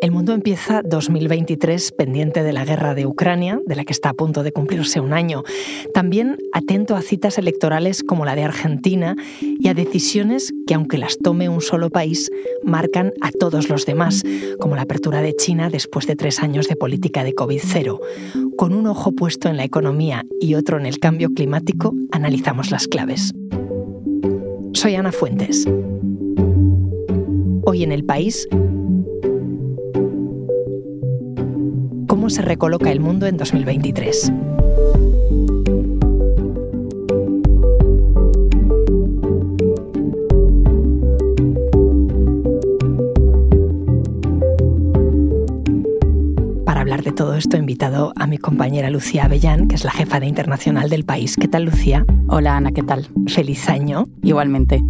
El mundo empieza 2023 pendiente de la guerra de Ucrania, de la que está a punto de cumplirse un año. También atento a citas electorales como la de Argentina y a decisiones que, aunque las tome un solo país, marcan a todos los demás, como la apertura de China después de tres años de política de COVID-0. Con un ojo puesto en la economía y otro en el cambio climático, analizamos las claves. Soy Ana Fuentes. Hoy en el país cómo se recoloca el mundo en 2023. Para hablar de todo esto he invitado a mi compañera Lucía Avellán, que es la jefa de internacional del país. ¿Qué tal, Lucía? Hola, Ana, ¿qué tal? Feliz año. Igualmente.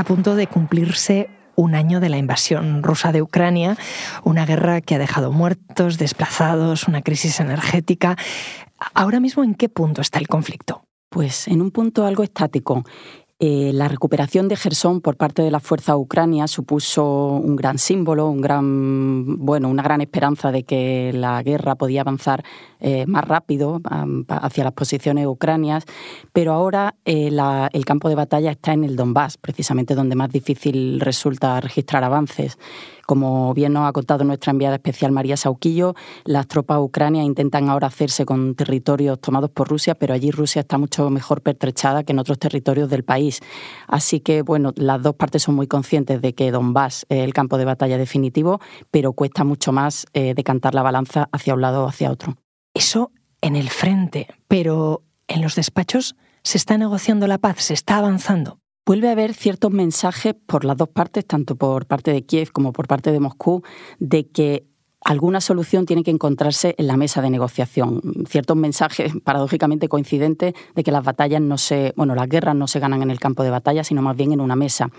A punto de cumplirse un año de la invasión rusa de Ucrania, una guerra que ha dejado muertos, desplazados, una crisis energética. Ahora mismo, ¿en qué punto está el conflicto? Pues en un punto algo estático. Eh, la recuperación de Gerson por parte de la fuerza ucrania supuso un gran símbolo, un gran, bueno, una gran esperanza de que la guerra podía avanzar eh, más rápido hacia las posiciones ucranias, pero ahora eh, el campo de batalla está en el Donbass, precisamente donde más difícil resulta registrar avances. Como bien nos ha contado nuestra enviada especial María Sauquillo, las tropas ucranias intentan ahora hacerse con territorios tomados por Rusia, pero allí Rusia está mucho mejor pertrechada que en otros territorios del país. Así que, bueno, las dos partes son muy conscientes de que Donbass es el campo de batalla definitivo, pero cuesta mucho más eh, decantar la balanza hacia un lado o hacia otro. Eso en el frente, pero en los despachos se está negociando la paz, se está avanzando vuelve a haber ciertos mensajes por las dos partes, tanto por parte de Kiev como por parte de Moscú, de que alguna solución tiene que encontrarse en la mesa de negociación. Ciertos mensajes paradójicamente coincidentes de que las batallas no se, bueno, las guerras no se ganan en el campo de batalla, sino más bien en una mesa.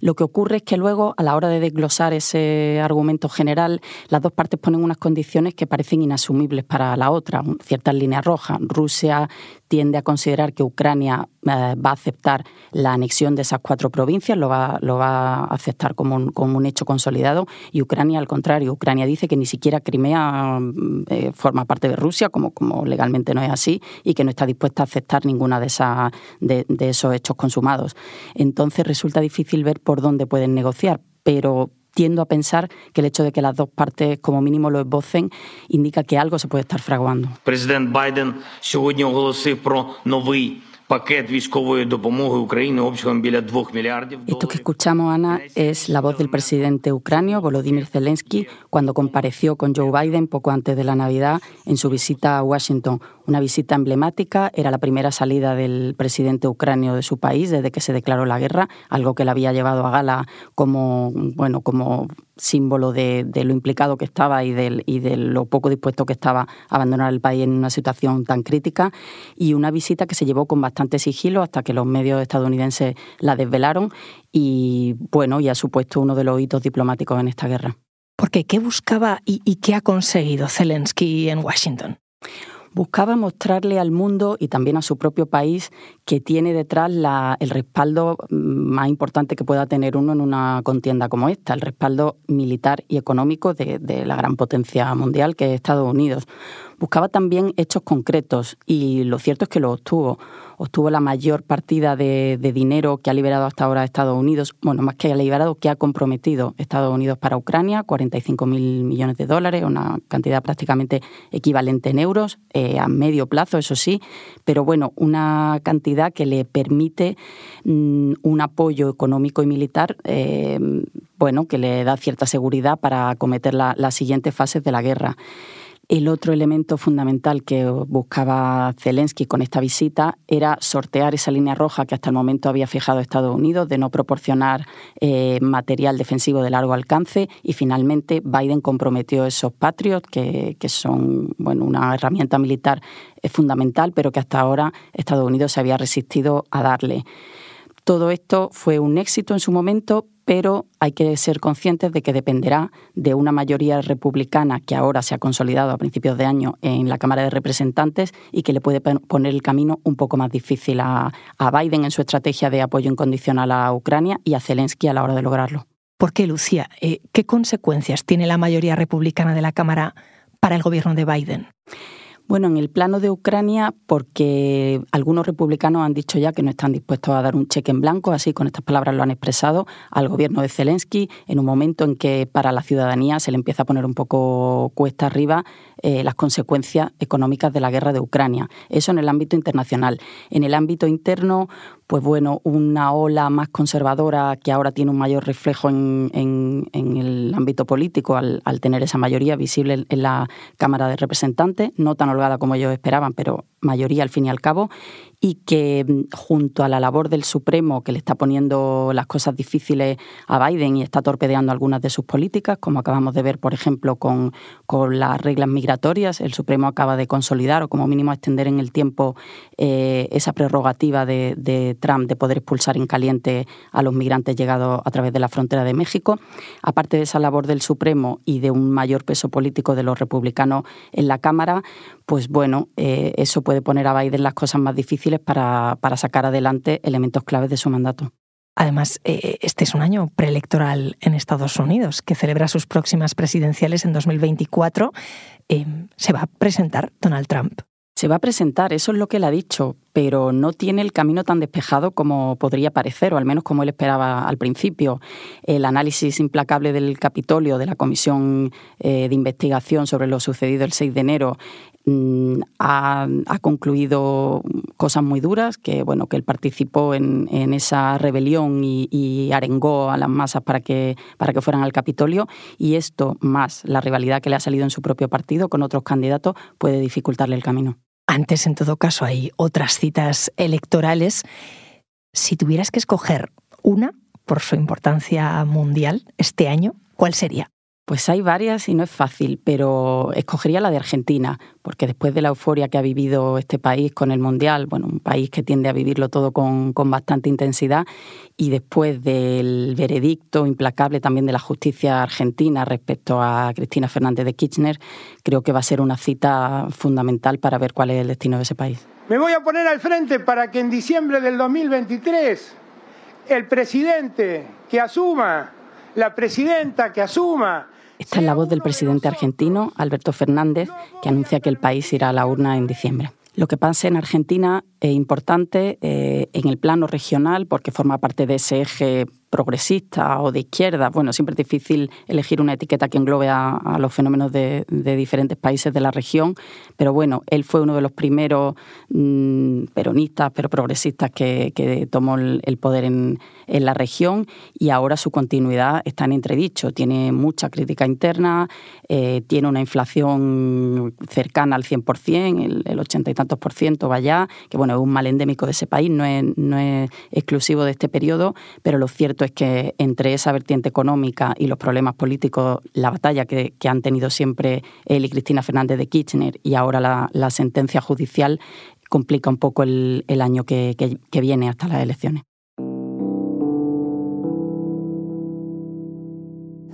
Lo que ocurre es que luego, a la hora de desglosar ese argumento general, las dos partes ponen unas condiciones que parecen inasumibles para la otra, ciertas líneas rojas. Rusia tiende a considerar que Ucrania eh, va a aceptar la anexión de esas cuatro provincias, lo va, lo va a aceptar como un, como un, hecho consolidado, y Ucrania, al contrario, Ucrania dice que ni siquiera Crimea eh, forma parte de Rusia, como, como legalmente no es así, y que no está dispuesta a aceptar ninguna de, esas, de, de esos hechos consumados. Entonces resulta difícil ver por dónde pueden negociar, pero tiendo a pensar que el hecho de que las dos partes como mínimo lo esbocen indica que algo se puede estar fraguando. Presidente Biden esto que escuchamos, Ana, es la voz del presidente ucranio, Volodymyr Zelensky, cuando compareció con Joe Biden poco antes de la Navidad en su visita a Washington. Una visita emblemática, era la primera salida del presidente ucranio de su país desde que se declaró la guerra, algo que le había llevado a gala como, bueno, como símbolo de, lo implicado que estaba y de, y de lo poco dispuesto que estaba a abandonar el país en una situación tan crítica, y una visita que se llevó con bastante sigilo hasta que los medios estadounidenses la desvelaron y, bueno, y ha supuesto uno de los hitos diplomáticos en esta guerra. Porque, ¿qué buscaba y qué ha conseguido Zelensky en Washington? Buscaba mostrarle al mundo y también a su propio país que tiene detrás el respaldo mm, más importante que pueda tener uno en una contienda como esta, el respaldo militar y económico de, de la gran potencia mundial que es Estados Unidos. Buscaba también hechos concretos y lo cierto es que lo obtuvo obtuvo la mayor partida de, dinero que ha liberado hasta ahora Estados Unidos, bueno, más que ha liberado, que ha comprometido Estados Unidos para Ucrania, 45.000 millones de dólares, una cantidad prácticamente equivalente en euros, eh, a medio plazo, eso sí, pero bueno, una cantidad que le permite mm, un apoyo económico y militar, eh, bueno, que le da cierta seguridad para acometer las siguientes fases de la guerra. El otro elemento fundamental que buscaba Zelensky con esta visita era sortear esa línea roja que hasta el momento había fijado Estados Unidos de no proporcionar eh, material defensivo de largo alcance y finalmente Biden comprometió esos Patriot que, son bueno, una herramienta militar fundamental pero que hasta ahora Estados Unidos se había resistido a darle. Todo esto fue un éxito en su momento, pero hay que ser conscientes de que dependerá de una mayoría republicana que ahora se ha consolidado a principios de año en la Cámara de Representantes y que le puede poner el camino un poco más difícil a, Biden en su estrategia de apoyo incondicional a Ucrania y a Zelensky a la hora de lograrlo. ¿Por qué, Lucía? Eh, ¿Qué consecuencias tiene la mayoría republicana de la Cámara para el gobierno de Biden? Bueno, en el plano de Ucrania, porque algunos republicanos han dicho ya que no están dispuestos a dar un cheque en blanco, así con estas palabras lo han expresado al gobierno de Zelensky, en un momento en que para la ciudadanía se le empieza a poner un poco cuesta arriba eh, las consecuencias económicas de la guerra de Ucrania. Eso en el ámbito internacional. En el ámbito interno, pues bueno, una ola más conservadora que ahora tiene un mayor reflejo en, el ámbito político al, tener esa mayoría visible en la Cámara de Representantes, no tan holgada como ellos esperaban, pero mayoría al fin y al cabo, y que mm, junto a la labor del Supremo, que le está poniendo las cosas difíciles a Biden y está torpedeando algunas de sus políticas, como acabamos de ver, por ejemplo, con, con las reglas migratorias, el Supremo acaba de consolidar o como mínimo extender en el tiempo eh, esa prerrogativa de, de Trump de poder expulsar en caliente a los migrantes llegados a través de la frontera de México. Aparte de esa labor del Supremo y de un mayor peso político de los republicanos en la Cámara, pues bueno, eh, eso puede poner a Biden las cosas más difíciles para, sacar adelante elementos claves de su mandato. Además, eh, este es un año preelectoral en Estados Unidos, que celebra sus próximas presidenciales en 2024. Eh, ¿Se va a presentar Donald Trump? Se va a presentar, eso es lo que él ha dicho, pero no tiene el camino tan despejado como podría parecer, o al menos como él esperaba al principio. El análisis implacable del Capitolio, de la Comisión de Investigación sobre lo sucedido el 6 de enero, Mm, ha, concluido cosas muy duras, que bueno, que él participó en, esa rebelión y, arengó a las masas para que, para que fueran al Capitolio, y esto, más la rivalidad que le ha salido en su propio partido con otros candidatos, puede dificultarle el camino. Antes, en todo caso, hay otras citas electorales. Si tuvieras que escoger una por su importancia mundial este año, ¿cuál sería? Pues hay varias y no es fácil, pero escogería la de Argentina, porque después de la euforia que ha vivido este país con el Mundial, bueno, un país que tiende a vivirlo todo con, bastante intensidad, y después del veredicto implacable también de la justicia argentina respecto a Cristina Fernández de Kirchner, creo que va a ser una cita fundamental para ver cuál es el destino de ese país. Me voy a poner al frente para que en diciembre del 2023 el presidente que asuma, la presidenta que asuma, esta es la voz del presidente argentino, Alberto Fernández, que anuncia que el país irá a la urna en diciembre. Lo que pasa en Argentina es importante eh, en el plano regional porque forma parte de ese eje progresista o de izquierda. Bueno, siempre es difícil elegir una etiqueta que englobe a, los fenómenos de, diferentes países de la región, pero bueno, él fue uno de los primeros mm, peronistas, pero progresistas que, tomó el, poder en, la región y ahora su continuidad está en entredicho. Tiene mucha crítica interna, eh, tiene una inflación cercana al 100%, el, el 80 y tantos por ciento vaya, que bueno, es un mal endémico de ese país, no es, no es exclusivo de este periodo, pero lo cierto es que entre esa vertiente económica y los problemas políticos, la batalla que, han tenido siempre él y Cristina Fernández de Kirchner y ahora la, sentencia judicial complica un poco el, año que viene hasta las elecciones.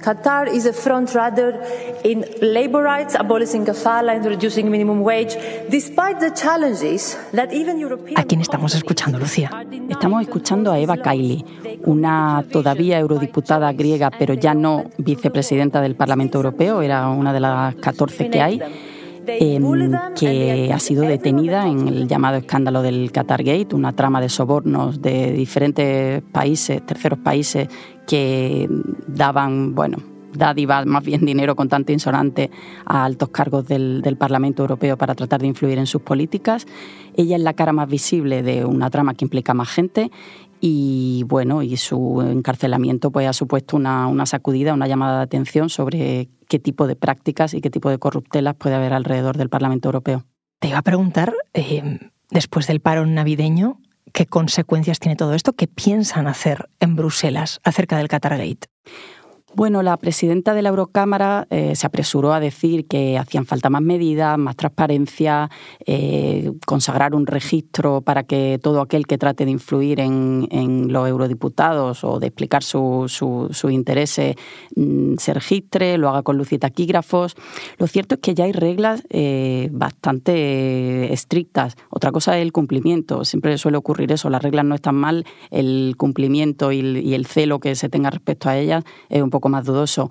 Qatar is a front runner in labor rights, abolishing kafala, introducing minimum wage, despite the challenges that even European... ¿A quién estamos escuchando, Lucía? Estamos escuchando a Eva Kaili, una todavía eurodiputada griega, pero ya no vicepresidenta del Parlamento Europeo, era una de las 14 que hay Em, que ha sido detenida en el llamado escándalo del Qatar Gate, una trama de sobornos de diferentes países, terceros países, que daban, bueno, dádivas, más bien dinero con tanto insonante a altos cargos del, Parlamento Europeo para tratar de influir en sus políticas. Ella es la cara más visible de una trama que implica más gente y bueno, y su encarcelamiento pues ha supuesto una, una sacudida, una llamada de atención sobre qué tipo de prácticas y qué tipo de corruptelas puede haber alrededor del Parlamento Europeo. Te iba a preguntar, eh, después del paro navideño, ¿qué consecuencias tiene todo esto? ¿Qué piensan hacer en Bruselas acerca del Qatargate? Bueno, la presidenta de la Eurocámara eh, se apresuró a decir que hacían falta más medidas, más transparencia, eh, consagrar un registro para que todo aquel que trate de influir en, los eurodiputados o de explicar sus su, intereses mm, se registre, lo haga con luz y taquígrafos. Lo cierto es que ya hay reglas eh, bastante estrictas. Otra cosa es el cumplimiento. Siempre suele ocurrir eso. Las reglas no están mal, el cumplimiento y el, y el celo que se tenga respecto a ellas es un poco más dudoso.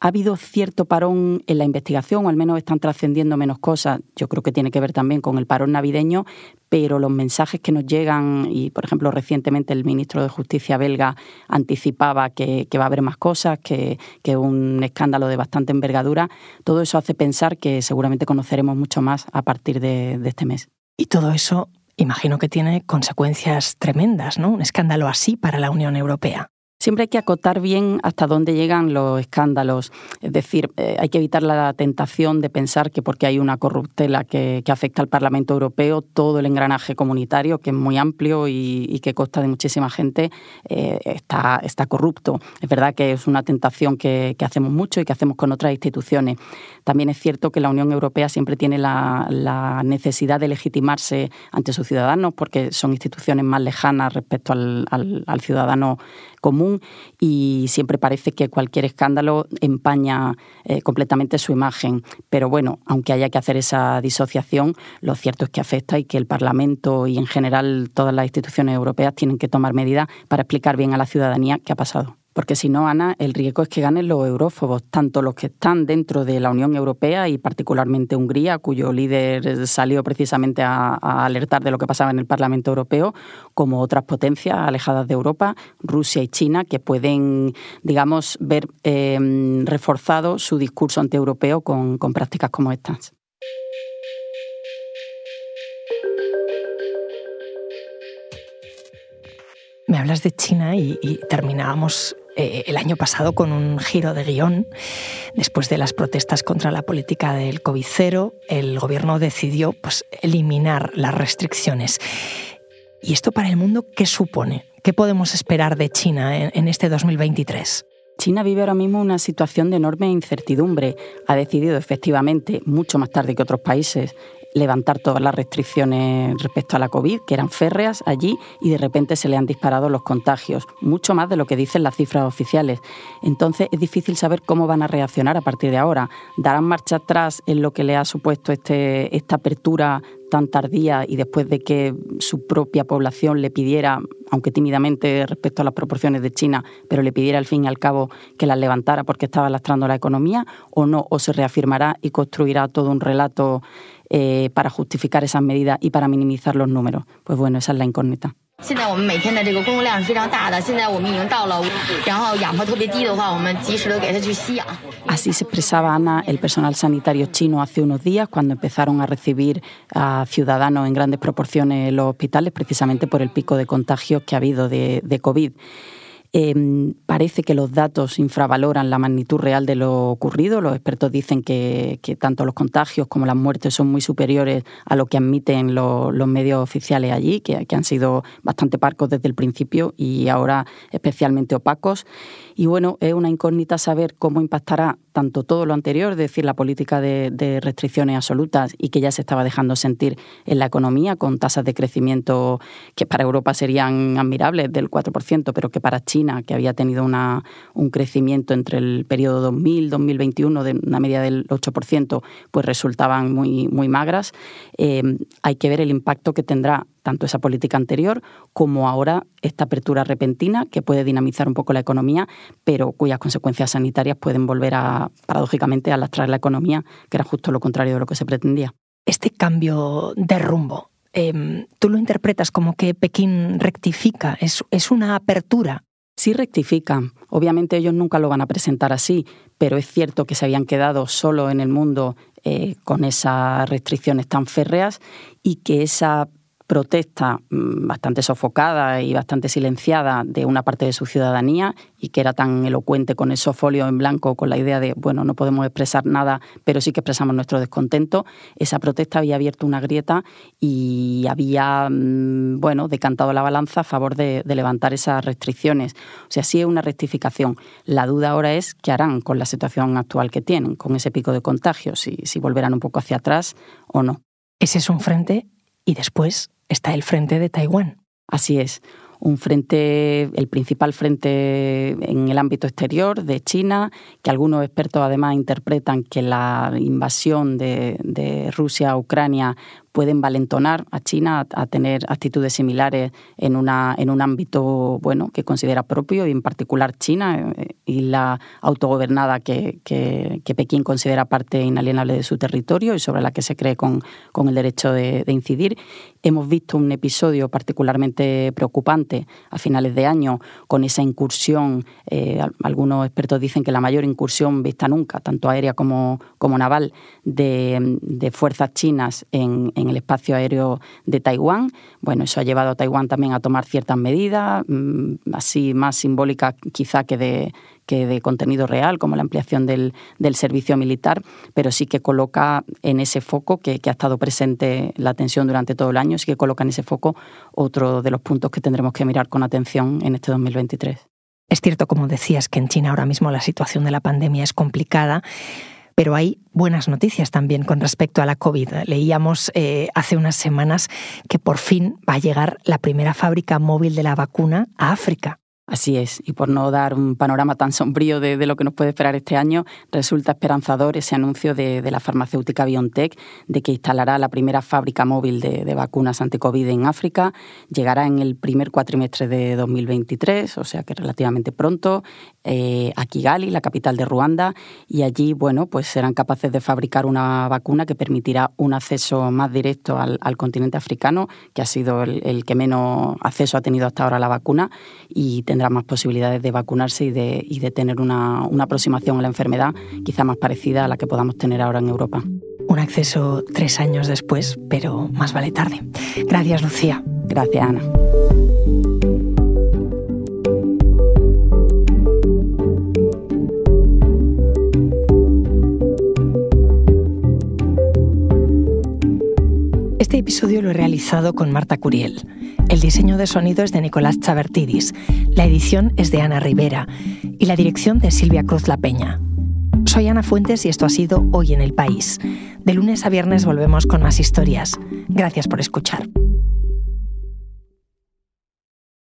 ¿Ha habido cierto parón en la investigación o al menos están trascendiendo menos cosas? Yo creo que tiene que ver también con el parón navideño, pero los mensajes que nos llegan, y por ejemplo recientemente el ministro de Justicia belga anticipaba que, va a haber más cosas, que, es un escándalo de bastante envergadura, todo eso hace pensar que seguramente conoceremos mucho más a partir de este mes. Y todo eso imagino que tiene consecuencias tremendas, ¿no? Un escándalo así para la Unión Europea. Siempre hay que acotar bien hasta dónde llegan los escándalos. Es decir, eh, hay que evitar la tentación de pensar que porque hay una corruptela que, afecta al Parlamento Europeo, todo el engranaje comunitario, que es muy amplio y, que consta de muchísima gente, eh, está, está corrupto. Es verdad que es una tentación que, hacemos mucho y que hacemos con otras instituciones. También es cierto que la Unión Europea siempre tiene la, necesidad de legitimarse ante sus ciudadanos porque son instituciones más lejanas respecto al, al ciudadano común y siempre parece que cualquier escándalo empaña eh, completamente su imagen. Pero bueno, aunque haya que hacer esa disociación, lo cierto es que afecta y que el Parlamento y en general todas las instituciones europeas tienen que tomar medidas para explicar bien a la ciudadanía qué ha pasado. Porque si no, Ana, el riesgo es que ganen los eurófobos, tanto los que están dentro de la Unión Europea y particularmente Hungría, cuyo líder salió precisamente a, alertar de lo que pasaba en el Parlamento Europeo, como otras potencias alejadas de Europa, Rusia y China, que pueden, digamos, ver eh, reforzado su discurso antieuropeo con, con prácticas como estas. Me hablas de China y, y terminábamos eh, el año pasado con un giro de guion. Después de las protestas contra la política del COVID-0, el gobierno decidió pues, eliminar las restricciones. ¿Y esto para el mundo qué supone? ¿Qué podemos esperar de China en, en este 2023? China vive ahora mismo una situación de enorme incertidumbre. Ha decidido efectivamente, mucho más tarde que otros países, levantar todas las restricciones respecto a la COVID, que eran férreas allí, y de repente se le han disparado los contagios, mucho más de lo que dicen las cifras oficiales. Entonces es difícil saber cómo van a reaccionar a partir de ahora. ¿Darán marcha atrás en lo que le ha supuesto este, esta apertura tan tardía y después de que su propia población le pidiera, aunque tímidamente respecto a las proporciones de China, pero le pidiera al fin y al cabo que las levantara porque estaba lastrando la economía, o no, o se reafirmará y construirá todo un relato eh, para justificar esas medidas y para minimizar los números. Pues bueno, esa es la incógnita. Así se expresaba Ana, el personal sanitario chino, hace unos días cuando empezaron a recibir a ciudadanos en grandes proporciones en los hospitales, precisamente por el pico de contagios que ha habido de, de COVID. Em, parece que los datos infravaloran la magnitud real de lo ocurrido. Los expertos dicen que, tanto los contagios como las muertes son muy superiores a lo que admiten los medios oficiales allí, que, que, han sido bastante parcos desde el principio y ahora especialmente opacos. Y bueno, es una incógnita saber cómo impactará tanto todo lo anterior, es decir, la política de, restricciones absolutas y que ya se estaba dejando sentir en la economía con tasas de crecimiento que para Europa serían admirables del 4%, pero que para China, que había tenido una, un crecimiento entre el periodo 2000-2021 de una media del 8%, pues resultaban muy, muy magras. Eh, hay que ver el impacto que tendrá tanto esa política anterior como ahora esta apertura repentina que puede dinamizar un poco la economía, pero cuyas consecuencias sanitarias pueden volver a, paradójicamente, a lastrar la economía, que era justo lo contrario de lo que se pretendía. Este cambio de rumbo, em, ¿tú lo interpretas como que Pekín rectifica? ¿Es, ¿Es una apertura? Sí rectifican. Obviamente ellos nunca lo van a presentar así, pero es cierto que se habían quedado solo en el mundo eh, con esas restricciones tan férreas y que esa protesta mm, bastante sofocada y bastante silenciada de una parte de su ciudadanía y que era tan elocuente con esos folios en blanco, con la idea de, bueno, no podemos expresar nada, pero sí que expresamos nuestro descontento, esa protesta había abierto una grieta y había, mm, bueno, decantado la balanza a favor de, levantar esas restricciones. O sea, sí es una rectificación. La duda ahora es qué harán con la situación actual que tienen, con ese pico de contagios, si, si volverán un poco hacia atrás o no. Ese es un frente y después está el frente de Taiwán. Así es un frente, el principal frente en el ámbito exterior de China, que algunos expertos además interpretan que la invasión de, de Rusia a Ucrania pueden valentonar a China a, tener actitudes similares en, una, en un ámbito bueno que considera propio y en particular China eh, y la autogobernada que, que, Pekín considera parte inalienable de su territorio y sobre la que se cree con, con el derecho de, incidir. Hemos visto un episodio particularmente preocupante a finales de año con esa incursión, eh, algunos expertos dicen que la mayor incursión vista nunca, tanto aérea como, como naval, de, de fuerzas chinas en en el espacio aéreo de Taiwán. Bueno, eso ha llevado a Taiwán también a tomar ciertas medidas, mm, así más simbólicas quizá que de, que de contenido real, como la ampliación del, servicio militar, pero sí que coloca en ese foco, que, que, ha estado presente la tensión durante todo el año, sí que coloca en ese foco otro de los puntos que tendremos que mirar con atención en este 2023. Es cierto, como decías, que en China ahora mismo la situación de la pandemia es complicada. Pero hay buenas noticias también con respecto a la COVID. Leíamos eh, hace unas semanas que por fin va a llegar la primera fábrica móvil de la vacuna a África. Así es, y por no dar un panorama tan sombrío de, lo que nos puede esperar este año, resulta esperanzador ese anuncio de, la farmacéutica BioNTech de que instalará la primera fábrica móvil de, vacunas anti-COVID en África. Llegará en el primer cuatrimestre de 2023, o sea que relativamente pronto, eh, a Kigali, la capital de Ruanda, y allí, bueno, pues serán capaces de fabricar una vacuna que permitirá un acceso más directo al, continente africano, que ha sido el, que menos acceso ha tenido hasta ahora la vacuna, y tendrá más posibilidades de vacunarse y de, y de tener una, una aproximación a la enfermedad quizá más parecida a la que podamos tener ahora en Europa. Un acceso tres años después, pero más vale tarde. Gracias, Lucía. Gracias, Ana. Este episodio lo he realizado con Marta Curiel. El diseño de sonido es de Nicolás Chabertidis, la edición es de Ana Rivera y la dirección de Silvia Cruz La Peña. Soy Ana Fuentes y esto ha sido Hoy en el País. De lunes a viernes volvemos con más historias. Gracias por escuchar.